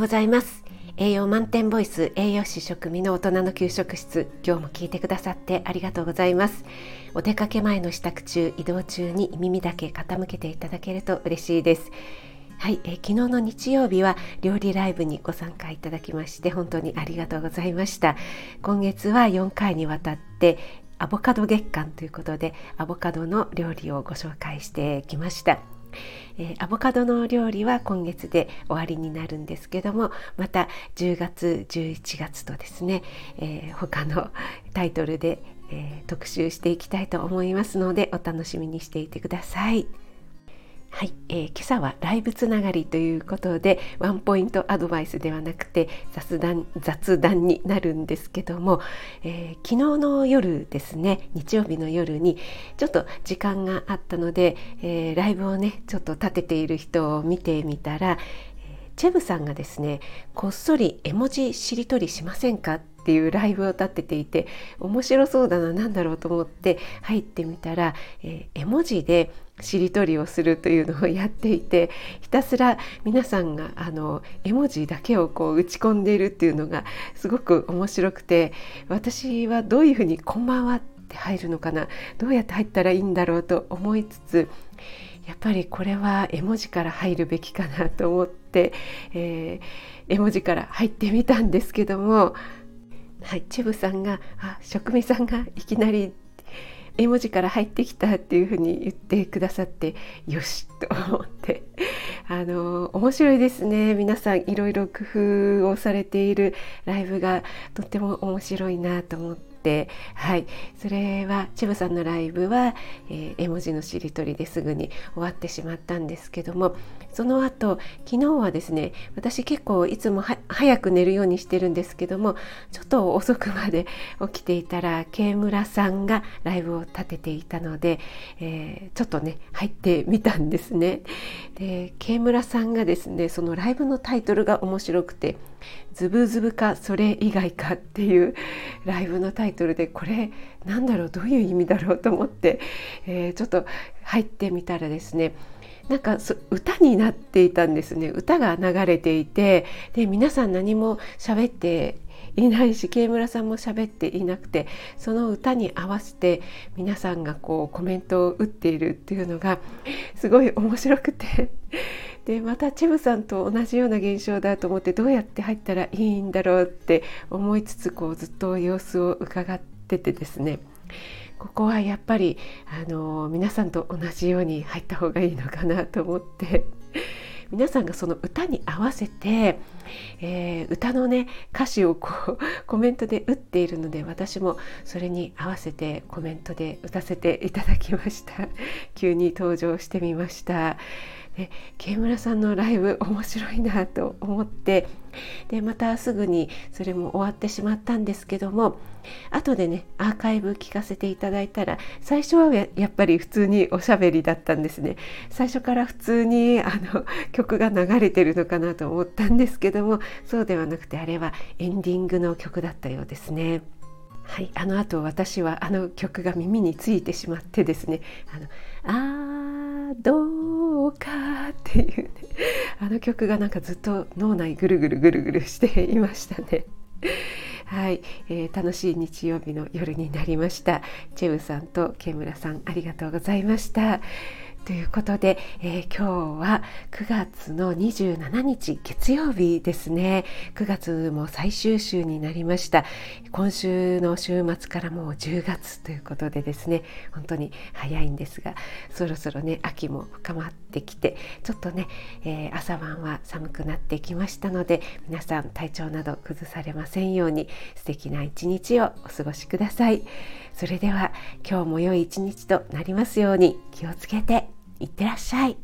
うございます。栄養満点ボイス栄養士食味の大人の給食室今日も聞いてくださってありがとうございます。お出かけ前の支度中移動中に耳だけ傾けていただけると嬉しいです。はい、えー、昨日の日曜日は料理ライブにご参加いただきまして本当にありがとうございました。今月は4回にわたってアボカド月間ということでアボカドの料理をご紹介してきました。えー、アボカドの料理は今月で終わりになるんですけどもまた10月11月とですね、えー、他のタイトルで、えー、特集していきたいと思いますのでお楽しみにしていてください。はい、えー、今朝はライブつながりということでワンポイントアドバイスではなくて雑談雑談になるんですけども、えー、昨日の夜ですね日曜日の夜にちょっと時間があったので、えー、ライブをねちょっと立てている人を見てみたらチェブさんがですねこっそり絵文字しりとりしませんかっていうライブを立てていて面白そうだな何だろうと思って入ってみたら、え、絵文字でしりとりをするというのをやっていて ひたすら皆さんがあの絵文字だけをこう打ち込んでいるっていうのがすごく面白くて私はどういうふうに「こんばんは」って入るのかなどうやって入ったらいいんだろうと思いつつやっぱりこれは絵文字から入るべきかなと思って、えー、絵文字から入ってみたんですけども、はい、チェブさんがあ職味さんがいきなり絵文字から入ってきたっていうふうに言ってくださってよしと思って あの面白いですね皆さんいろいろ工夫をされているライブがとっても面白いなと思って。はいそれは千葉さんのライブは、えー、絵文字のしりとりですぐに終わってしまったんですけどもその後昨日はですね私結構いつも早く寝るようにしてるんですけどもちょっと遅くまで 起きていたら慶村さんがライブを立てていたので、えー、ちょっとね入ってみたんですね。で慶村さんがですねそのライブのタイトルが面白くて「ズブズブかそれ以外か」っていうライブのタイトルイトルでこれなんだろうどういう意味だろうと思って、えー、ちょっと入ってみたらですねなんか歌になっていたんですね。歌が流れていてで皆さん何も喋っていないし慶村さんも喋っていなくてその歌に合わせて皆さんがこうコメントを打っているっていうのがすごい面白くて。でまたチェムさんと同じような現象だと思ってどうやって入ったらいいんだろうって思いつつこうずっと様子を伺っててですね。ここはやっぱりあの皆さんと同じように入った方がいいのかなと思って。皆さんがその歌に合わせて、えー、歌のね歌詞をこうコメントで打っているので私もそれに合わせてコメントで打たせていただきました。急に登場してみました。で慶村さんのライブ面白いなと思って。でまたすぐにそれも終わってしまったんですけども。後でねアーカイブ聞かせていただいたら最初はやっぱり普通におしゃべりだったんですね。最初から普通にあの 曲が流れてるのかなと思ったんですけどもそうではなくてあれはエンディングの曲だったようですね。はい、あの後私はあの曲が耳についてしまってですね「あのあ」っていうねあの曲がなんかずっと脳内ぐるぐるぐるぐるしていましたね。はい、えー、楽しい日曜日の夜になりました。チェウさんとケムラさんありがとうございました。ということで、えー、今日は9月の27日月曜日ですね。9月も最終週になりました。今週の週末からもう10月ということでですね。本当に早いんですがそろそろね秋も深まってきてちょっとね、えー、朝晩は寒くなってきましたので皆さん体調など崩されませんように素敵な一日をお過ごしください。それでは今日も良い一日となりますように気をつけて。いってらっしゃい。